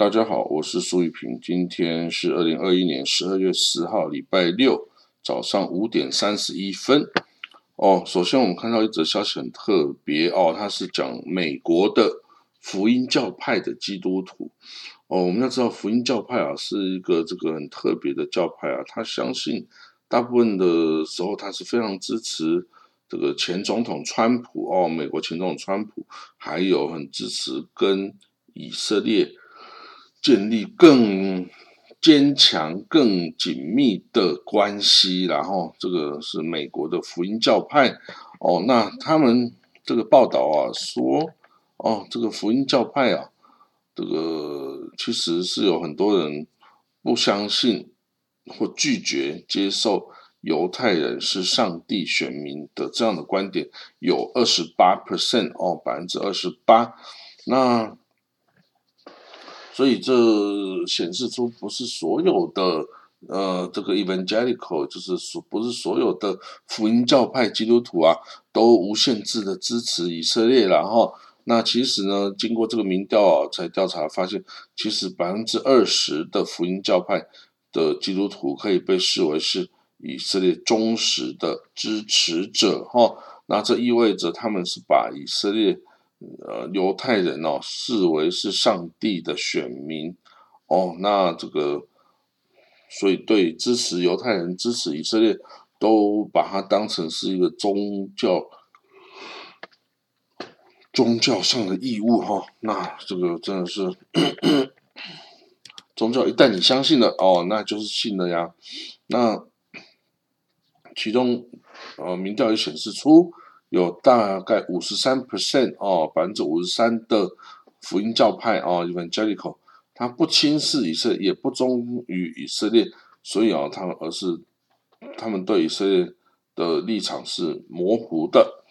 大家好，我是苏玉平，今天是二零二一年十二月十号，礼拜六早上五点三十一分。哦，首先我们看到一则消息很特别哦，它是讲美国的福音教派的基督徒。哦，我们要知道福音教派啊是一个这个很特别的教派啊，他相信大部分的时候他是非常支持这个前总统川普哦，美国前总统川普，还有很支持跟以色列。建立更坚强、更紧密的关系，然后这个是美国的福音教派哦。那他们这个报道啊说，哦，这个福音教派啊，这个其实是有很多人不相信或拒绝接受犹太人是上帝选民的这样的观点，有二十八 percent 哦，百分之二十八。那所以这显示出不是所有的呃这个 evangelical 就是所不是所有的福音教派基督徒啊都无限制的支持以色列然后那其实呢经过这个民调啊才调查发现其实百分之二十的福音教派的基督徒可以被视为是以色列忠实的支持者哈那这意味着他们是把以色列。呃，犹太人哦，视为是上帝的选民哦，那这个，所以对支持犹太人、支持以色列，都把它当成是一个宗教宗教上的义务哈。那这个真的是 宗教，一旦你相信了哦，那就是信了呀。那其中呃，民调也显示出。有大概五十三 percent 哦，百分之五十三的福音教派哦，evangelical，他不轻视以色列，也不忠于以色列，所以啊，他们而是他们对以色列的立场是模糊的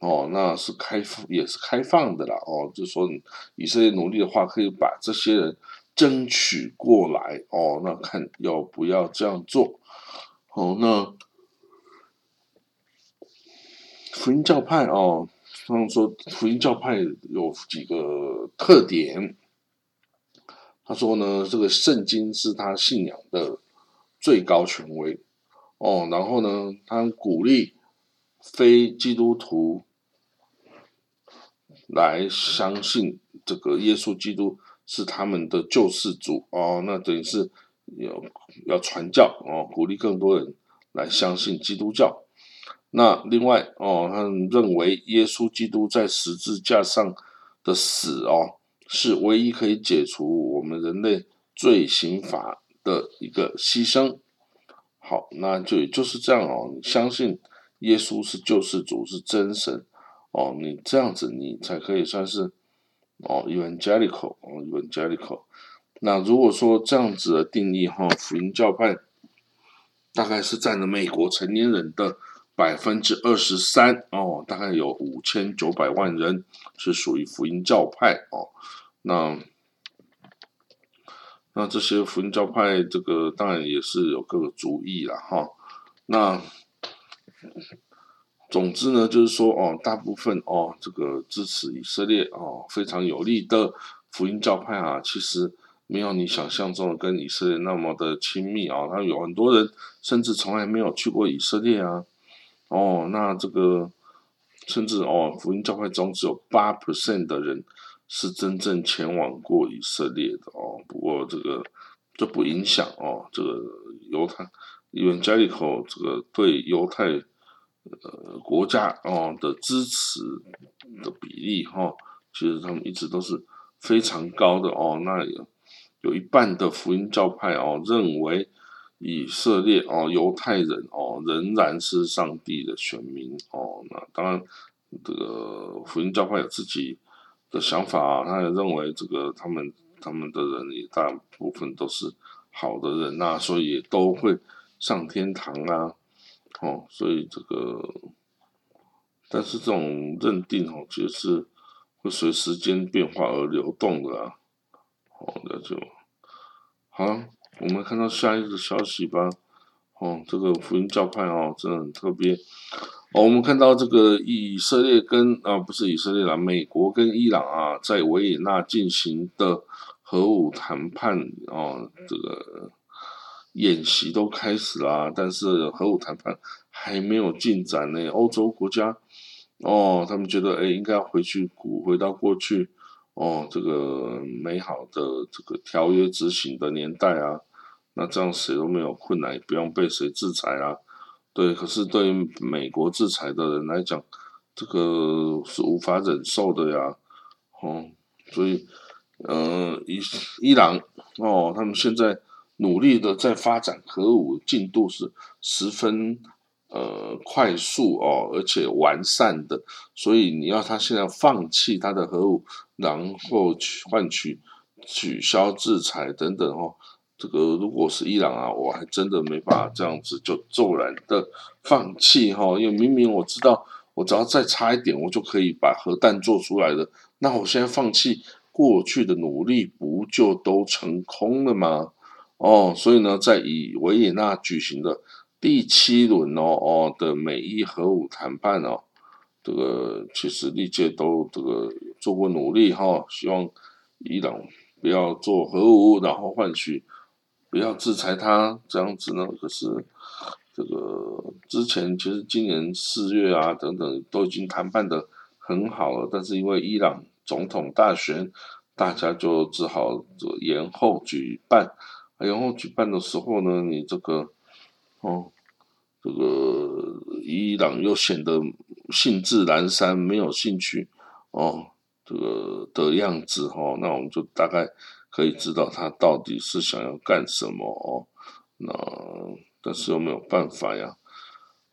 哦，那是开放也是开放的啦哦，就说以色列努力的话，可以把这些人争取过来哦，那看要不要这样做哦，那。福音教派哦，他们说福音教派有几个特点。他说呢，这个圣经是他信仰的最高权威哦。然后呢，他鼓励非基督徒来相信这个耶稣基督是他们的救世主哦。那等于是要要传教哦，鼓励更多人来相信基督教。那另外哦，他认为耶稣基督在十字架上的死哦，是唯一可以解除我们人类罪刑法的一个牺牲。好，那就也就是这样哦，你相信耶稣是救世主，是真神哦，你这样子你才可以算是哦，evangelical 哦，evangelical。那如果说这样子的定义哈，福音教派大概是占了美国成年人的。百分之二十三哦，大概有五千九百万人是属于福音教派哦。那那这些福音教派，这个当然也是有各个主义了哈。那总之呢，就是说哦，大部分哦，这个支持以色列哦非常有利的福音教派啊，其实没有你想象中的跟以色列那么的亲密啊。他有很多人甚至从来没有去过以色列啊。哦，那这个甚至哦，福音教会中只有八 percent 的人是真正前往过以色列的哦。不过这个这不影响哦，这个犹太 evangelical 这个对犹太呃国家哦的支持的比例哈，其实他们一直都是非常高的哦。那有有一半的福音教派哦认为。以色列哦，犹太人哦，仍然是上帝的选民哦。那当然，这个福音教会有自己的想法啊，他也认为这个他们他们的人也大部分都是好的人呐，所以也都会上天堂啊。哦，所以这个，但是这种认定哦，其实是会随时间变化而流动的啊。哦，那就好。我们看到下一个消息吧，哦，这个福音教派哦，真的很特别。哦，我们看到这个以色列跟啊，不是以色列啦，美国跟伊朗啊，在维也纳进行的核武谈判哦，这个演习都开始啦，但是核武谈判还没有进展呢。欧洲国家哦，他们觉得哎，应该回去古回到过去哦，这个美好的这个条约执行的年代啊，那这样谁都没有困难，也不用被谁制裁啊。对，可是对于美国制裁的人来讲，这个是无法忍受的呀，哦，所以。呃，伊伊朗哦，他们现在努力的在发展核武，进度是十分呃快速哦，而且完善的。所以你要他现在放弃他的核武，然后去换取取消制裁等等哦，这个如果是伊朗啊，我还真的没法这样子就骤然的放弃哈，因为明明我知道，我只要再差一点，我就可以把核弹做出来了。那我现在放弃。过去的努力不就都成空了吗？哦，所以呢，在以维也纳举行的第七轮哦哦的美伊核武谈判哦，这个其实历届都这个做过努力哈，希望伊朗不要做核武，然后换取不要制裁他这样子呢。可是这个之前其实今年四月啊等等都已经谈判的很好了，但是因为伊朗。总统大选，大家就只好延后举办。延后举办的时候呢，你这个，哦，这个伊朗又显得兴致阑珊，没有兴趣，哦，这个的样子，哦，那我们就大概可以知道他到底是想要干什么，哦，那但是又没有办法呀。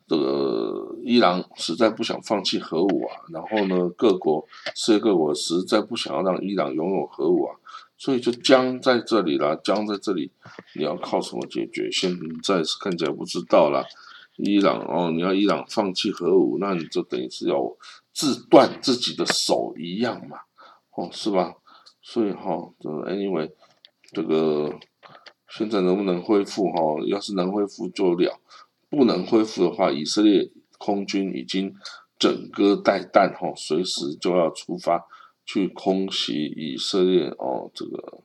这个伊朗实在不想放弃核武啊，然后呢，各国世界各国实在不想要让伊朗拥有核武啊，所以就僵在这里了，僵在这里，你要靠什么解决？现在是看起来不知道了。伊朗哦，你要伊朗放弃核武，那你就等于是要自断自己的手一样嘛，哦，是吧？所以哈，这 anyway，这个现在能不能恢复哈？要是能恢复就了。不能恢复的话，以色列空军已经整个带弹哈，随时就要出发去空袭以色列哦，这个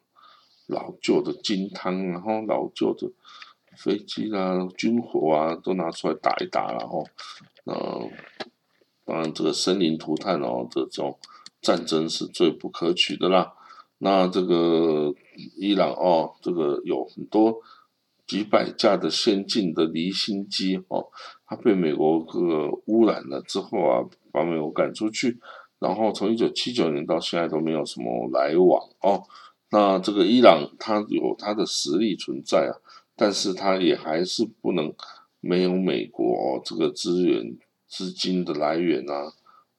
老旧的金汤，然后老旧的飞机啊、军火啊都拿出来打一打，然后，嗯，当然这个生灵涂炭哦，这种战争是最不可取的啦。那这个伊朗哦，这个有很多。几百架的先进的离心机哦，它被美国个污染了之后啊，把美国赶出去，然后从一九七九年到现在都没有什么来往哦。那这个伊朗它有它的实力存在啊，但是它也还是不能没有美国哦这个资源资金的来源啊，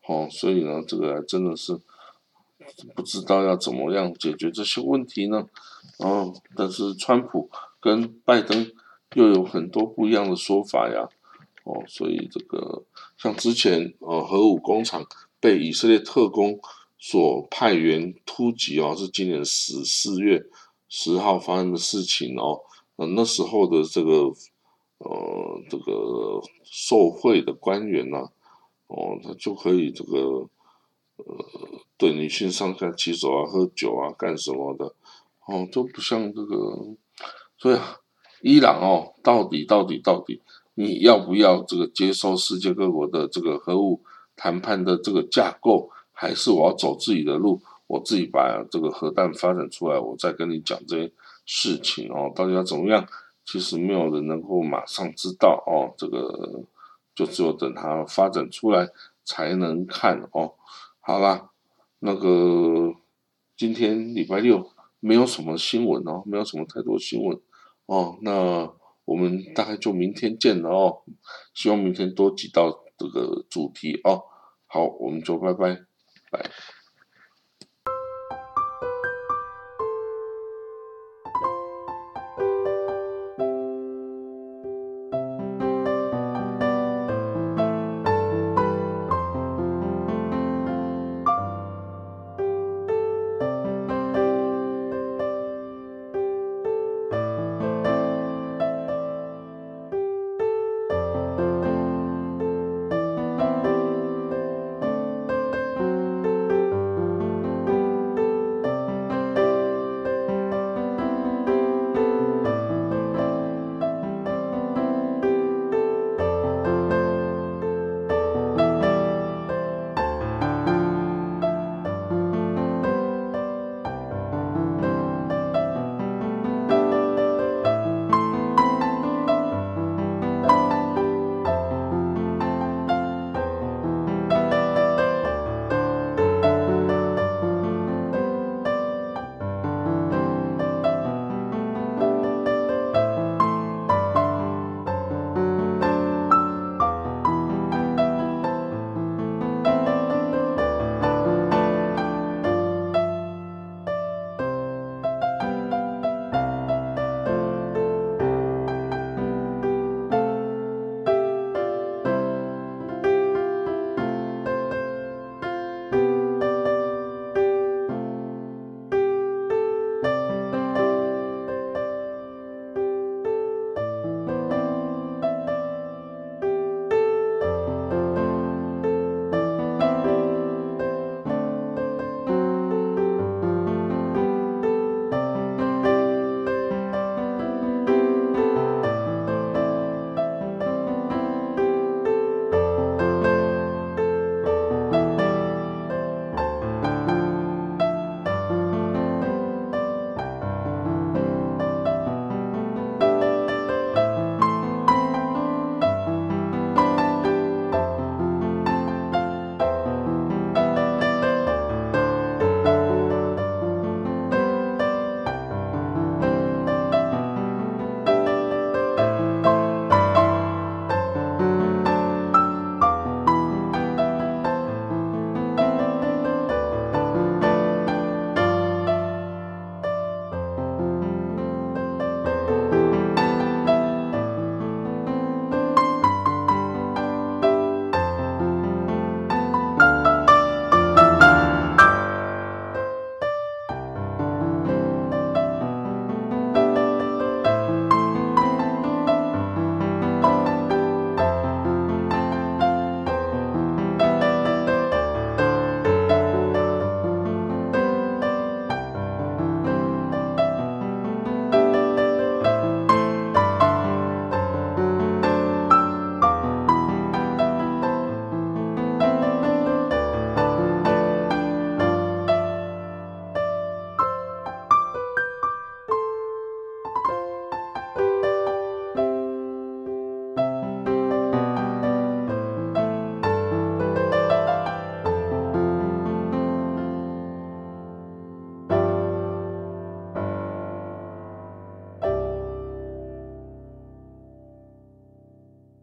哦，所以呢，这个真的是不知道要怎么样解决这些问题呢？哦，但是川普。跟拜登又有很多不一样的说法呀，哦，所以这个像之前呃核武工厂被以色列特工所派员突击哦，是今年十四月十号发生的事情哦，呃那时候的这个呃这个受贿的官员呢，哦他就可以这个呃对女性上下其手啊、喝酒啊、干什么的，哦都不像这个。所以，伊朗哦，到底到底到底，你要不要这个接收世界各国的这个核武谈判的这个架构，还是我要走自己的路，我自己把这个核弹发展出来，我再跟你讲这些事情哦，到底要怎么样？其实没有人能够马上知道哦，这个就只有等它发展出来才能看哦。好啦，那个今天礼拜六没有什么新闻哦，没有什么太多新闻。哦，那我们大概就明天见了哦，希望明天多几道这个主题哦。好，我们就拜拜，拜。